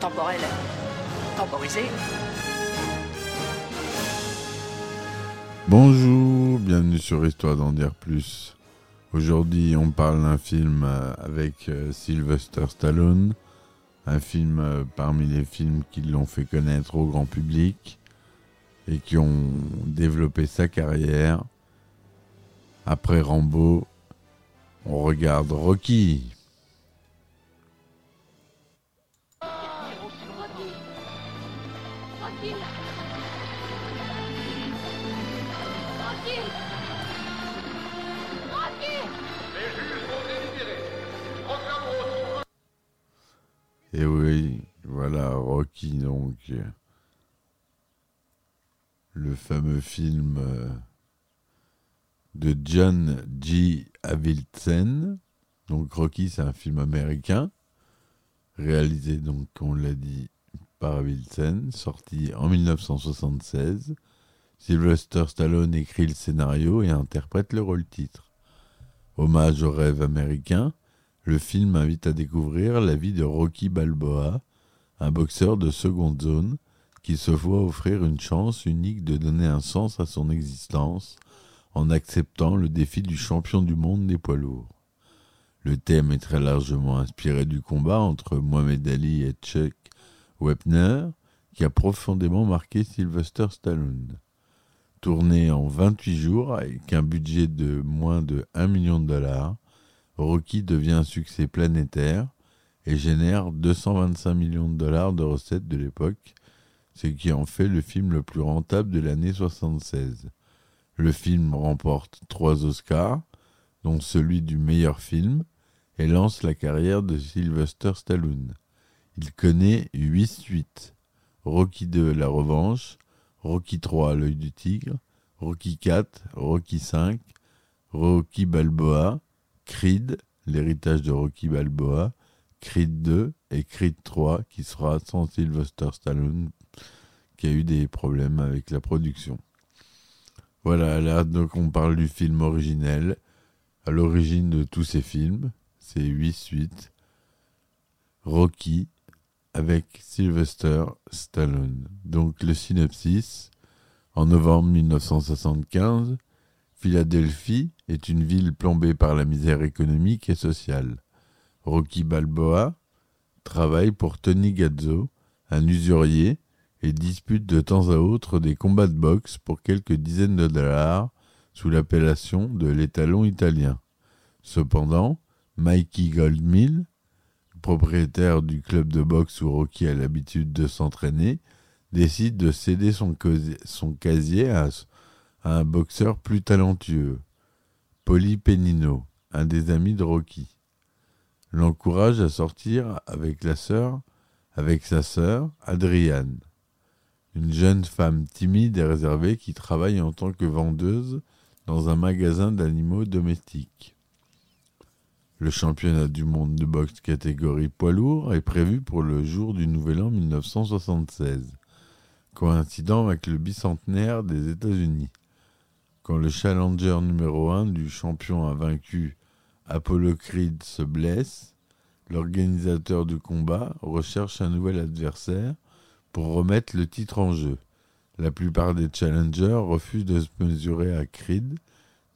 Temporel temporisé. Bonjour, bienvenue sur Histoire d'en dire plus. Aujourd'hui, on parle d'un film euh, avec euh, Sylvester Stallone, un film euh, parmi les films qui l'ont fait connaître au grand public et qui ont développé sa carrière. Après Rambo, on regarde Rocky. Et oui, voilà Rocky donc. Le fameux film euh, de John G. Avildsen. Donc Rocky, c'est un film américain, réalisé donc, on l'a dit, par Avildsen, sorti en 1976. Sylvester Stallone écrit le scénario et interprète le rôle titre. Hommage au rêve américain, le film invite à découvrir la vie de Rocky Balboa, un boxeur de seconde zone qui se voit offrir une chance unique de donner un sens à son existence en acceptant le défi du champion du monde des poids lourds. Le thème est très largement inspiré du combat entre Mohamed Ali et Chuck Wepner, qui a profondément marqué Sylvester Stallone. Tourné en 28 jours avec un budget de moins de 1 million de dollars, Rocky devient un succès planétaire et génère 225 millions de dollars de recettes de l'époque, ce qui en fait le film le plus rentable de l'année 76. Le film remporte trois Oscars, dont celui du meilleur film, et lance la carrière de Sylvester Stallone. Il connaît huit suites. Rocky II, La Revanche, Rocky III, L'œil du tigre, Rocky IV, Rocky V, Rocky Balboa, Creed, l'héritage de Rocky Balboa, Creed 2 et Creed 3 qui sera sans Sylvester Stallone qui a eu des problèmes avec la production. Voilà, là donc on parle du film originel. À l'origine de tous ces films, c'est huit suites. Rocky avec Sylvester Stallone. Donc le synopsis, en novembre 1975, Philadelphie est une ville plombée par la misère économique et sociale. Rocky Balboa travaille pour Tony Gazzo, un usurier, et dispute de temps à autre des combats de boxe pour quelques dizaines de dollars sous l'appellation de l'étalon italien. Cependant, Mikey Goldmill, propriétaire du club de boxe où Rocky a l'habitude de s'entraîner, décide de céder son, casier- à, un boxeur plus talentueux, Polly Penino, un des amis de Rocky. L'encourage à sortir avec avec sa sœur, Adriane, une jeune femme timide et réservée qui travaille en tant que vendeuse dans un magasin d'animaux domestiques. Le championnat du monde de boxe catégorie poids lourd est prévu pour le jour du Nouvel An 1976, coïncidant avec le bicentenaire des États-Unis. Quand le challenger numéro 1 du champion invaincu Apollo Creed se blesse, l'organisateur du combat recherche un nouvel adversaire pour remettre le titre en jeu. La plupart des challengers refusent de se mesurer à Creed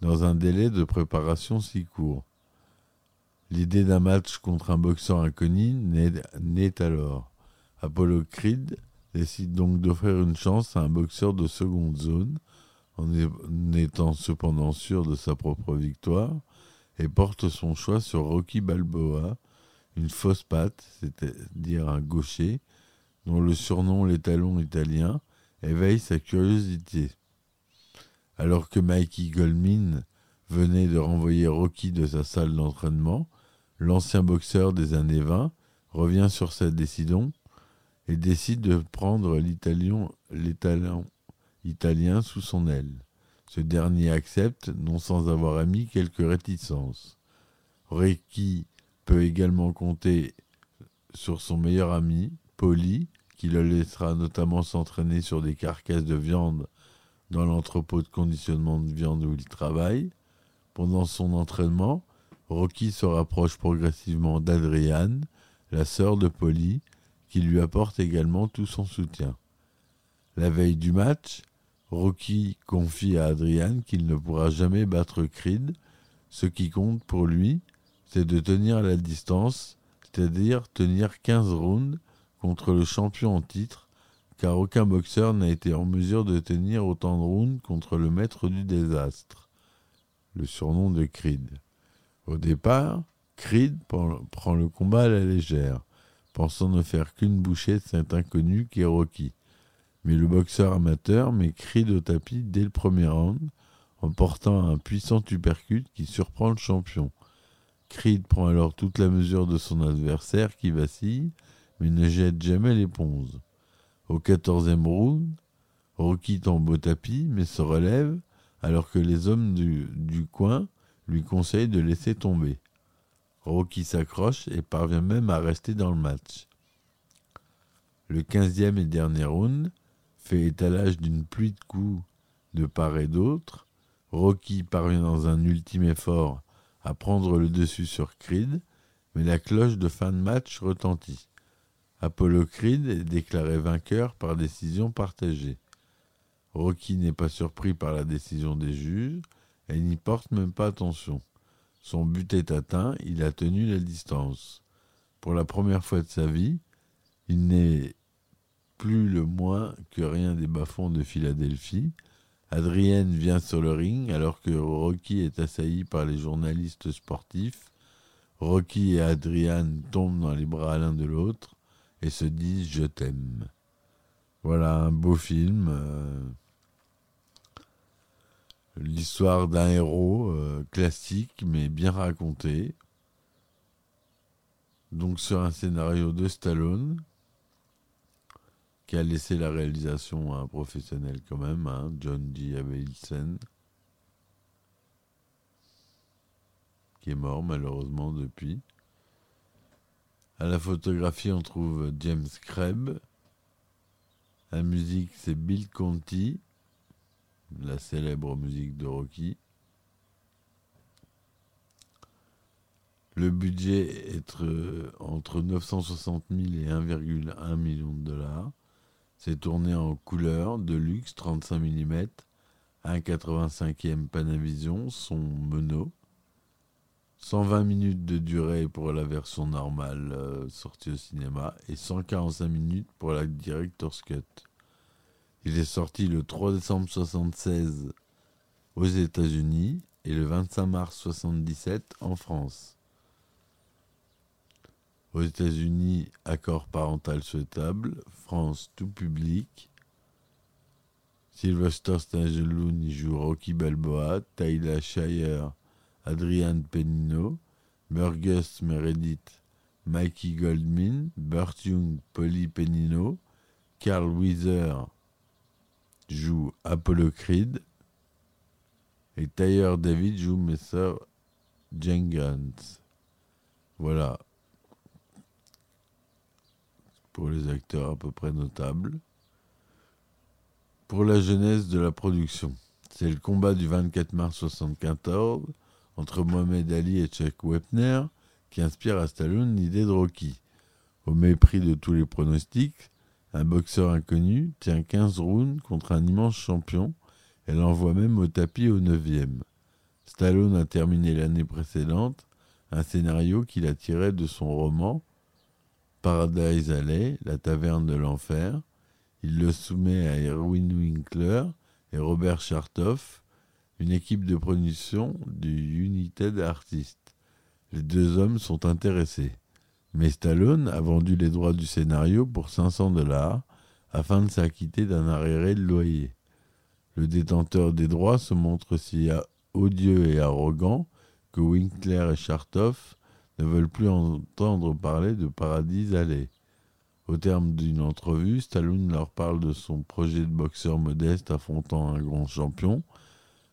dans un délai de préparation si court. L'idée d'un match contre un boxeur inconnu naît, naît alors. Apollo Creed décide donc d'offrir une chance à un boxeur de seconde zone, en étant cependant sûr de sa propre victoire, et porte son choix sur Rocky Balboa, une fausse patte, c'est-à-dire un gaucher, dont le surnom l'étalon italien éveille sa curiosité. Alors que Mikey Goldman venait de renvoyer Rocky de sa salle d'entraînement, l'ancien boxeur des années 20 revient sur sa décision et décide de prendre l'italien italien sous son aile. Ce dernier accepte, non sans avoir émis quelques réticences. Rocky peut également compter sur son meilleur ami, Polly, qui le laissera notamment s'entraîner sur des carcasses de viande dans l'entrepôt de conditionnement de viande où il travaille. Pendant son entraînement, Rocky se rapproche progressivement d'Adriane, la sœur de Polly, qui lui apporte également tout son soutien. La veille du match, Rocky confie à Adriane qu'il ne pourra jamais battre Creed. Ce qui compte pour lui, c'est de tenir la distance, c'est-à-dire tenir 15 rounds contre le champion en titre, car aucun boxeur n'a été en mesure de tenir autant de rounds contre le maître du désastre, le surnom de Creed. Au départ, Creed prend le combat à la légère, pensant ne faire qu'une bouchée de cet inconnu qui est Rocky. Mais le boxeur amateur met Creed au tapis dès le premier round, en portant un puissant uppercut qui surprend le champion. Creed prend alors toute la mesure de son adversaire qui vacille, mais ne jette jamais l'éponge. Au quatorzième round, Rocky tombe au tapis, mais se relève, alors que les hommes du, du coin lui conseillent de laisser tomber. Rocky s'accroche et parvient même à rester dans le match. Le quinzième et dernier round, fait étalage d'une pluie de coups de part et d'autre. Rocky parvient dans un ultime effort à prendre le dessus sur Creed, mais la cloche de fin de match retentit. Apollo Creed est déclaré vainqueur par décision partagée. Rocky n'est pas surpris par la décision des juges et n'y porte même pas attention. Son but est atteint, il a tenu la distance. Pour la première fois de sa vie, il n'est plus le moins que rien des bas-fonds de Philadelphie. Adrienne vient sur le ring alors que Rocky est assailli par les journalistes sportifs. Rocky et Adrienne tombent dans les bras l'un de l'autre et se disent Je t'aime. Voilà un beau film. Euh, l'histoire d'un héros euh, classique mais bien raconté. Donc sur un scénario de Stallone qui a laissé la réalisation à un professionnel quand même, hein, John D. Avildsen, qui est mort malheureusement depuis. À la photographie, on trouve James Kreb. La musique, c'est Bill Conti, la célèbre musique de Rocky. Le budget est entre 960 000 et 1,1 million de dollars. C'est tourné en couleur de luxe 35 mm, 1,85e Panavision, son mono. 120 minutes de durée pour la version normale euh, sortie au cinéma et 145 minutes pour la Director's Cut. Il est sorti le 3 décembre 1976 aux États-Unis et le 25 mars 1977 en France. Aux États-Unis, accord parental souhaitable. France, tout public. Sylvester Stallone joue Rocky Balboa. Tyler Shire, Adrian Penino. Burgess Meredith, Mikey Goldman. Burt Young, Polly Penino. Carl Weiser joue Apollo Creed. Et Tyler David joue Messer Jenkins. Voilà pour les acteurs à peu près notables. Pour la jeunesse de la production, c'est le combat du 24 mars 1974 entre Mohamed Ali et Chuck Wepner qui inspire à Stallone l'idée de Rocky. Au mépris de tous les pronostics, un boxeur inconnu tient 15 rounds contre un immense champion et l'envoie même au tapis au 9e. Stallone a terminé l'année précédente un scénario qu'il a tiré de son roman Paradise Alley, la taverne de l'enfer. Il le soumet à Erwin Winkler et Robert Chartoff, une équipe de production du United Artists. Les deux hommes sont intéressés. Mais Stallone a vendu les droits du scénario pour 500 dollars afin de s'acquitter d'un arriéré de loyer. Le détenteur des droits se montre si odieux et arrogant que Winkler et Chartoff ne veulent plus entendre parler de Paradis Alley. Au terme d'une entrevue, Stallone leur parle de son projet de boxeur modeste affrontant un grand champion.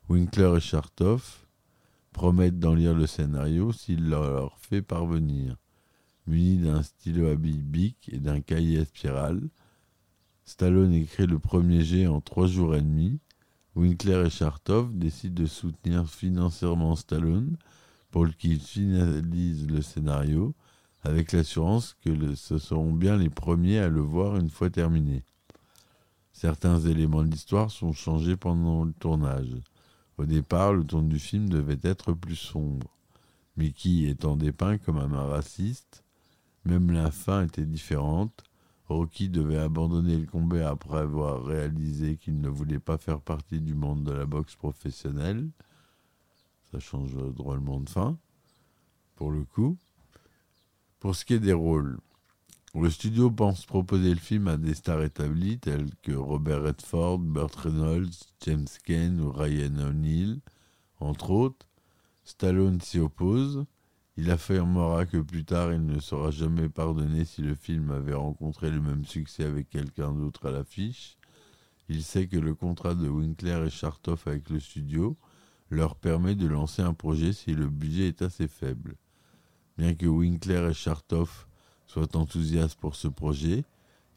Winkler et Chartoff promettent d'en lire le scénario s'il leur fait parvenir. Muni d'un stylo à billes bic et d'un cahier à spirale, Stallone écrit le premier jet en trois jours et demi. Winkler et Chartoff décident de soutenir financièrement Stallone pour qu'il finalise le scénario avec l'assurance que ce seront bien les premiers à le voir une fois terminé. Certains éléments de l'histoire sont changés pendant le tournage. Au départ, le ton du film devait être plus sombre. Mickey étant dépeint comme un raciste, même la fin était différente. Rocky devait abandonner le combat après avoir réalisé qu'il ne voulait pas faire partie du monde de la boxe professionnelle. Ça change drôlement de fin, pour le coup. Pour ce qui est des rôles, le studio pense proposer le film à des stars établies tels que Robert Redford, Burt Reynolds, James Cain ou Ryan O'Neill, entre autres. Stallone s'y oppose. Il affirmera que plus tard il ne sera jamais pardonné si le film avait rencontré le même succès avec quelqu'un d'autre à l'affiche. Il sait que le contrat de Winkler et Chartoff avec le studio leur permet de lancer un projet si le budget est assez faible. Bien que Winkler et Chartoff soient enthousiastes pour ce projet,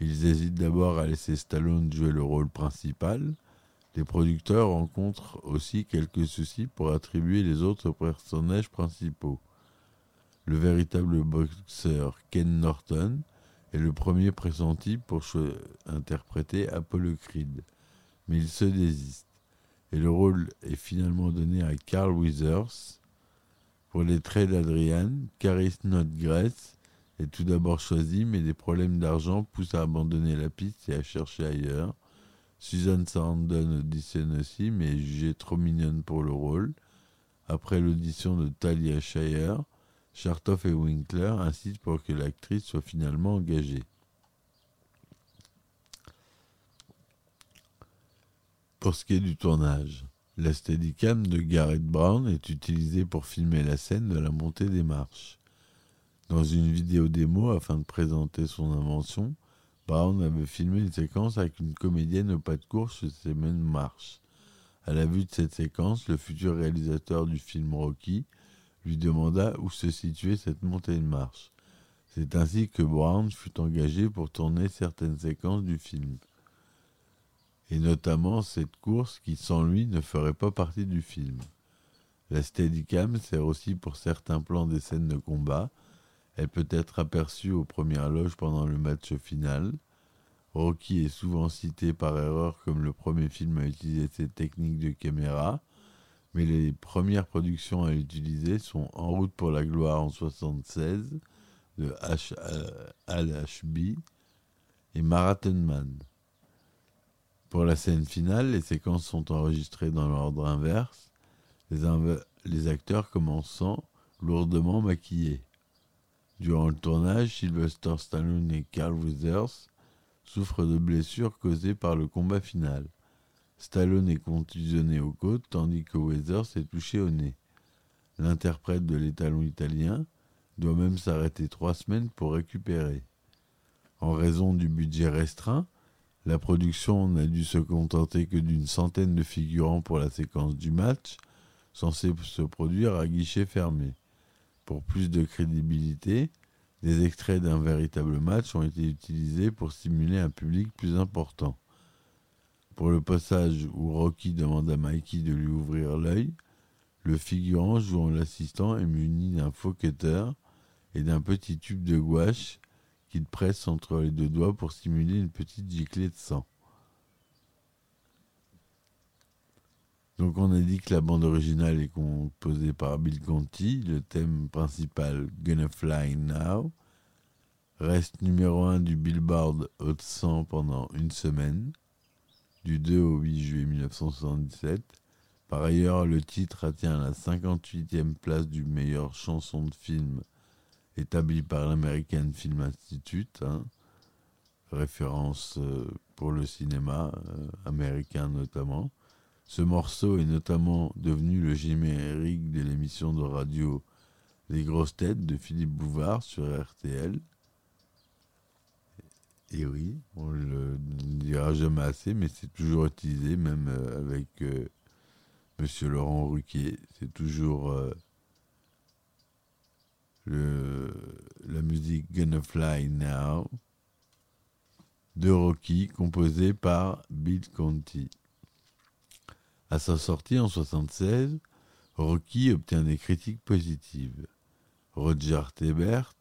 ils hésitent d'abord à laisser Stallone jouer le rôle principal. Les producteurs rencontrent aussi quelques soucis pour attribuer les autres personnages principaux. Le véritable boxeur Ken Norton est le premier pressenti pour interpréter Apollo Creed, mais il se désiste, et le rôle est finalement donné à Carl Withers, pour les traits d'Adrian, Caris Notgress est tout d'abord choisi, mais des problèmes d'argent poussent à abandonner la piste et à chercher ailleurs. Susan Sarandon auditionne aussi, mais est jugée trop mignonne pour le rôle. Après l'audition de Talia Shire, Chartoff et Winkler insistent pour que l'actrice soit finalement engagée. Pour ce qui est du tournage, la de Garrett Brown est utilisée pour filmer la scène de la montée des marches. Dans une vidéo démo afin de présenter son invention, Brown avait filmé une séquence avec une comédienne au pas de course sur ces mêmes marches. À la vue de cette séquence, le futur réalisateur du film Rocky lui demanda où se situait cette montée de marche. C'est ainsi que Brown fut engagé pour tourner certaines séquences du film et notamment cette course qui sans lui ne ferait pas partie du film. La Steadicam sert aussi pour certains plans des scènes de combat. Elle peut être aperçue aux premières loges pendant le match final. Rocky est souvent cité par erreur comme le premier film à utiliser cette technique de caméra, mais les premières productions à l'utiliser sont En route pour la gloire en 1976 de H. Et Marathon Man. Pour la scène finale, les séquences sont enregistrées dans l'ordre inverse, les, acteurs commençant lourdement maquillés. Durant le tournage, Sylvester Stallone et Carl Weathers souffrent de blessures causées par le combat final. Stallone est contusionné aux côtes tandis que Weathers est touché au nez. L'interprète de l'étalon italien doit même s'arrêter trois semaines pour récupérer. En raison du budget restreint, la production n'a dû se contenter que d'une centaine de figurants pour la séquence du match, censé se produire à guichet fermé. Pour plus de crédibilité, des extraits d'un véritable match ont été utilisés pour stimuler un public plus important. Pour le passage où Rocky demande à Mikey de lui ouvrir l'œil, le figurant jouant l'assistant est muni d'un faux et d'un petit tube de gouache qu'il presse entre les deux doigts pour simuler une petite giclée de sang. Donc on a dit que la bande originale est composée par Bill Conti, le thème principal Gonna Fly Now reste numéro 1 du Billboard Hot 100 pendant une semaine, du 2 au 8 juillet 1977. Par ailleurs, le titre atteint la 58e place du meilleur chanson de film établi par l'American Film Institute, hein, référence euh, pour le cinéma euh, américain notamment, Ce morceau est notamment devenu le générique de l'émission de radio Les grosses têtes de Philippe Bouvard sur RTL. Et oui, on le dira jamais assez, mais c'est toujours utilisé, même euh, avec euh, Monsieur Laurent Ruquier. C'est toujours la musique Gonna Fly Now de Rocky, composée par Bill Conti. À sa sortie en 1976, Rocky obtient des critiques positives. Roger Ebert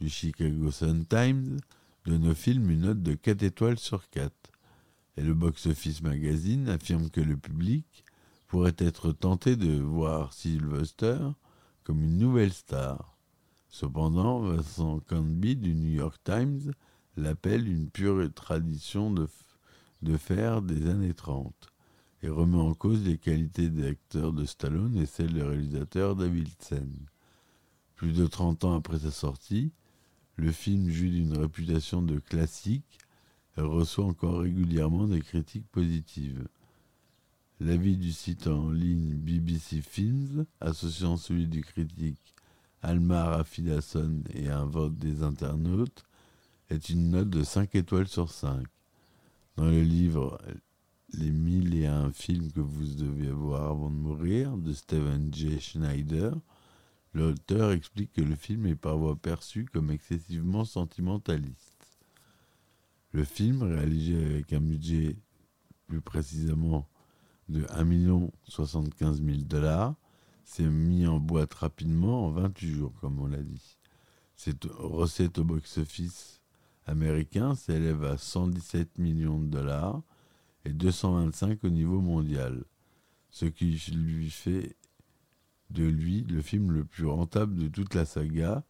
du Chicago Sun-Times donne au film une note de 4 étoiles sur 4. Et le Box Office Magazine affirme que le public pourrait être tenté de voir Sylvester comme une nouvelle star. Cependant, Vincent Canby du New York Times l'appelle une pure tradition de, faire des années 30 et remet en cause les qualités d'acteur de Stallone et celles du réalisateur Davidson. Plus de 30 ans après sa sortie, le film jouit d'une réputation de classique et reçoit encore régulièrement des critiques positives. L'avis du site en ligne BBC Films, associant celui du critique Almar Afidason et un vote des internautes, est une note de 5 étoiles sur 5. Dans le livre Les mille et un films que vous deviez voir avant de mourir de Stephen J. Schneider, l'auteur explique que le film est parfois perçu comme excessivement sentimentaliste. Le film, réalisé avec un budget plus précisément de 1 75 000 dollars, s'est mis en boîte rapidement en 28 jours, comme on l'a dit. Cette recette au box-office américain s'élève à 117 millions de dollars et 225 au niveau mondial, ce qui lui fait de lui le film le plus rentable de toute la saga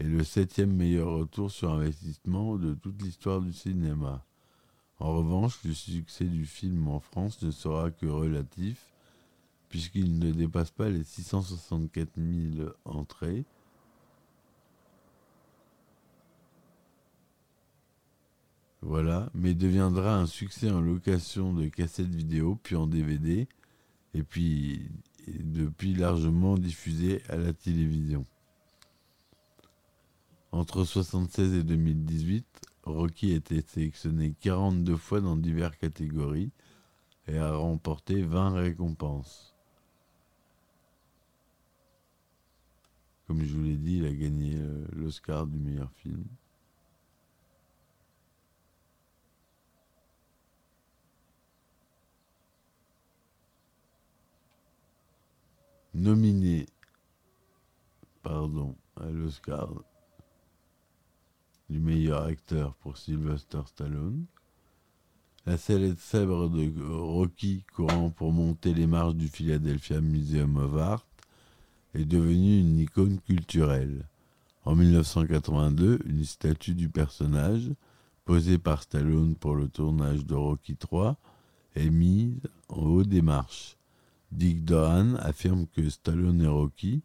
et le septième meilleur retour sur investissement de toute l'histoire du cinéma. En revanche, le succès du film en France ne sera que relatif, puisqu'il ne dépasse pas les 664 000 entrées. Voilà, mais deviendra un succès en location de cassettes vidéo, puis en DVD, et puis depuis largement diffusé à la télévision. Entre 1976 et 2018, Rocky a été sélectionné 42 fois dans diverses catégories et a remporté 20 récompenses. Comme je vous l'ai dit, il a gagné euh, l'Oscar du meilleur film. nominé pardon, à l'Oscar du meilleur acteur pour Sylvester Stallone. La célèbre de Rocky courant pour monter les marches du Philadelphia Museum of Art est devenue une icône culturelle. En 1982, une statue du personnage, posée par Stallone pour le tournage de Rocky III, est mise en haut des marches. Dick Doran affirme que Stallone et Rocky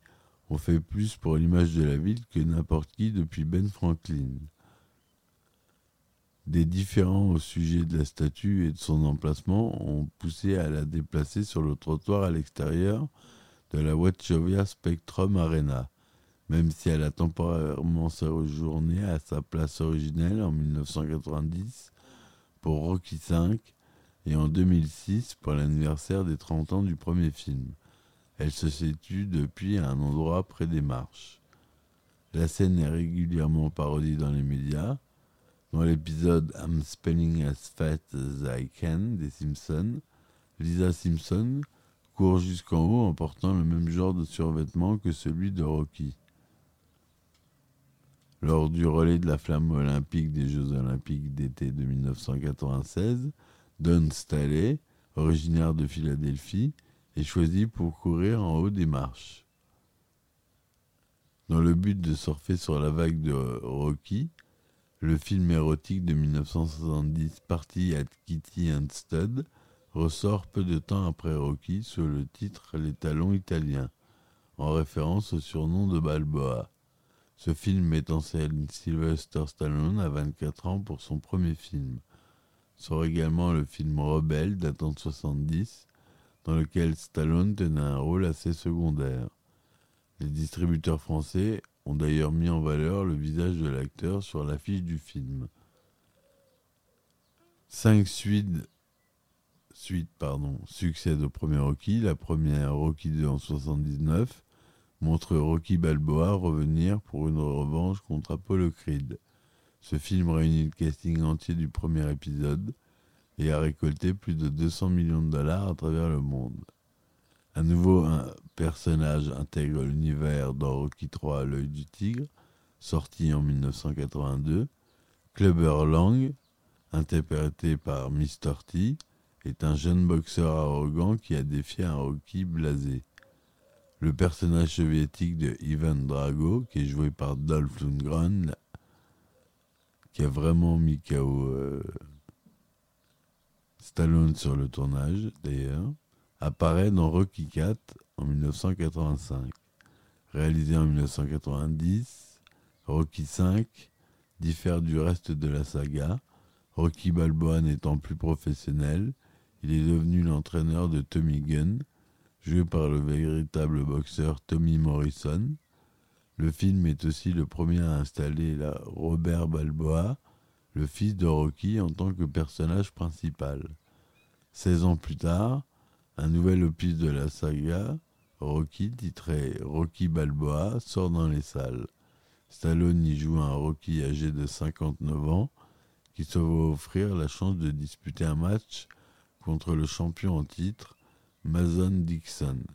ont fait plus pour l'image de la ville que n'importe qui depuis Ben Franklin. Des différends au sujet de la statue et de son emplacement ont poussé à la déplacer sur le trottoir à l'extérieur de la Wachovia Spectrum Arena, même si elle a temporairement séjourné à sa place originelle en 1990 pour Rocky V et en 2006 pour l'anniversaire des 30 ans du premier film. Elle se situe depuis à un endroit près des marches. La scène est régulièrement parodiée dans les médias. Dans l'épisode I'm Spelling as Fast as I Can des Simpsons, Lisa Simpson court jusqu'en haut en portant le même genre de survêtement que celui de Rocky. Lors du relais de la flamme olympique des Jeux olympiques d'été de 1996, Don Staley, originaire de Philadelphie, est choisi pour courir en haut des marches. Dans le but de surfer sur la vague de Rocky, le film érotique de 1970 Party at Kitty and Stud ressort peu de temps après Rocky sous le titre Les Talons italiens, en référence au surnom de Balboa. Ce film met en scène Sylvester Stallone à 24 ans pour son premier film sort également le film Rebelle datant de 70, dans lequel Stallone tenait un rôle assez secondaire. Les distributeurs français ont d'ailleurs mis en valeur le visage de l'acteur sur l'affiche du film. Cinq suites, suites pardon, succèdent au premier Rocky. La première, Rocky 2 en 79, montre Rocky Balboa revenir pour une revanche contre Apollo Creed. Ce film réunit le casting entier du premier épisode et a récolté plus de 200 millions de dollars à travers le monde. À nouveau, un personnage intègre l'univers dans Rocky III L'œil du tigre, sorti en 1982. Clubber Lang, interprété par Mr. T, est un jeune boxeur arrogant qui a défié un Rocky blasé. Le personnage soviétique de Ivan Drago, qui est joué par Dolph Lundgren, qui a vraiment mis KO euh, Stallone sur le tournage, d'ailleurs, apparaît dans Rocky IV en 1985. Réalisé en 1990, Rocky V diffère du reste de la saga. Rocky Balboa n'étant plus professionnel, il est devenu l'entraîneur de Tommy Gunn, joué par le véritable boxeur Tommy Morrison. Le film est aussi le premier à installer Robert Balboa, le fils de Rocky, en tant que personnage principal. 16 ans plus tard, un nouvel opus de la saga, Rocky, titré Rocky Balboa, sort dans les salles. Stallone y joue un Rocky âgé de 59 ans qui se voit offrir la chance de disputer un match contre le champion en titre, Mason Dixon.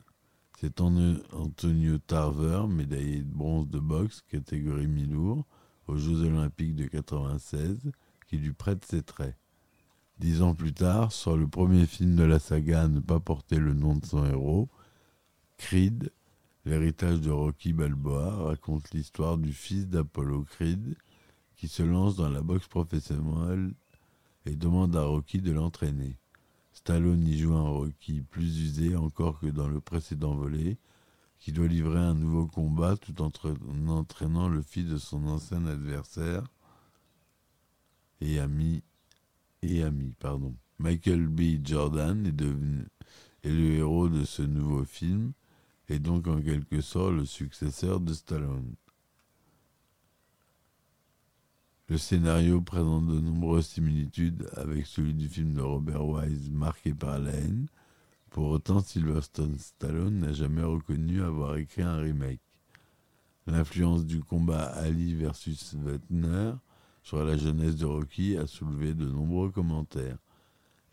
C'est Antonio Tarver, médaillé de bronze de boxe, catégorie mi-lourd, aux Jeux Olympiques de 96, qui lui prête ses traits. Dix ans plus tard, sort le premier film de la saga à ne pas porter le nom de son héros, Creed, l'héritage de Rocky Balboa, raconte l'histoire du fils d'Apollo Creed qui se lance dans la boxe professionnelle et demande à Rocky de l'entraîner. Stallone y joue un Rocky plus usé encore que dans le précédent volet, qui doit livrer un nouveau combat tout en entraînant le fils de son ancien adversaire et ami. Michael B. Jordan est le héros de ce nouveau film et donc en quelque sorte le successeur de Stallone. Le scénario présente de nombreuses similitudes avec celui du film de Robert Wise marqué par la haine. Pour autant, Sylvester Stallone n'a jamais reconnu avoir écrit un remake. L'influence du combat Ali versus Wettner sur la jeunesse de Rocky a soulevé de nombreux commentaires.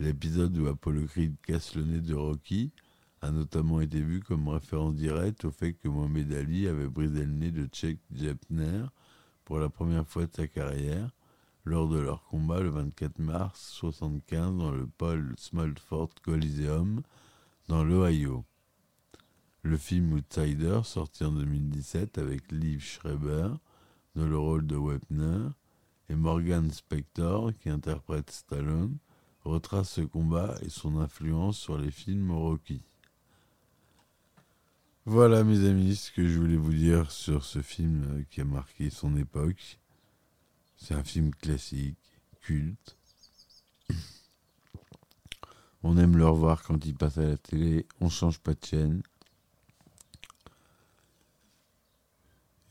L'épisode où Apollo Creed casse le nez de Rocky a notamment été vu comme référence directe au fait que Mohamed Ali avait brisé le nez de Chuck Jepner pour la première fois de sa carrière lors de leur combat le 24 mars 1975 dans le Paul Smallford Coliseum dans l'Ohio. Le film Outsider, sorti en 2017 avec Liv Schreiber dans le rôle de Wepner et Morgan Spector qui interprète Stallone, retrace ce combat et son influence sur les films Rocky. Voilà mes amis ce que je voulais vous dire sur ce film qui a marqué son époque. C'est un film classique, culte. On aime le revoir quand il passe à la télé, on change pas de chaîne.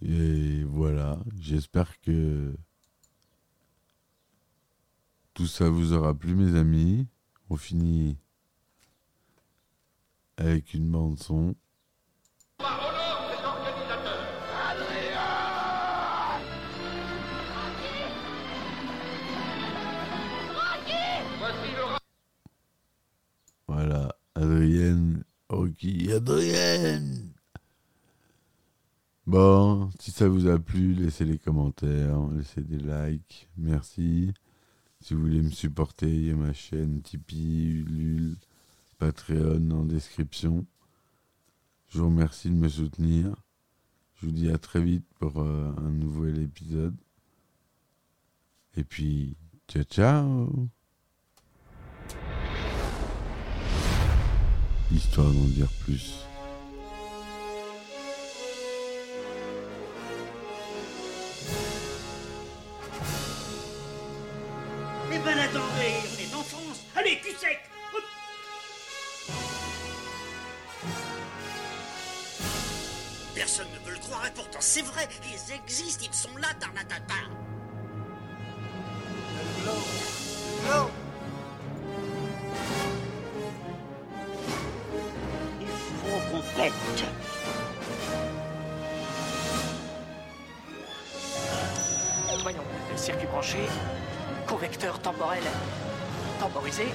Et voilà, j'espère que tout ça vous aura plu mes amis. On finit avec une bande son. Ça vous a plu, laissez les commentaires, laissez des likes, merci. Si vous voulez me supporter, il y a ma chaîne Tipeee, Ulule, Patreon en description. Je vous remercie de me soutenir. Je vous dis à très vite pour euh, un nouvel épisode. Et puis, ciao ciao Histoire d'en dire plus. C'est vrai, ils existent, ils sont là, Tarnatata. Il faut qu'on pète. Voyons, circuit branché, convecteur temporel temporisé,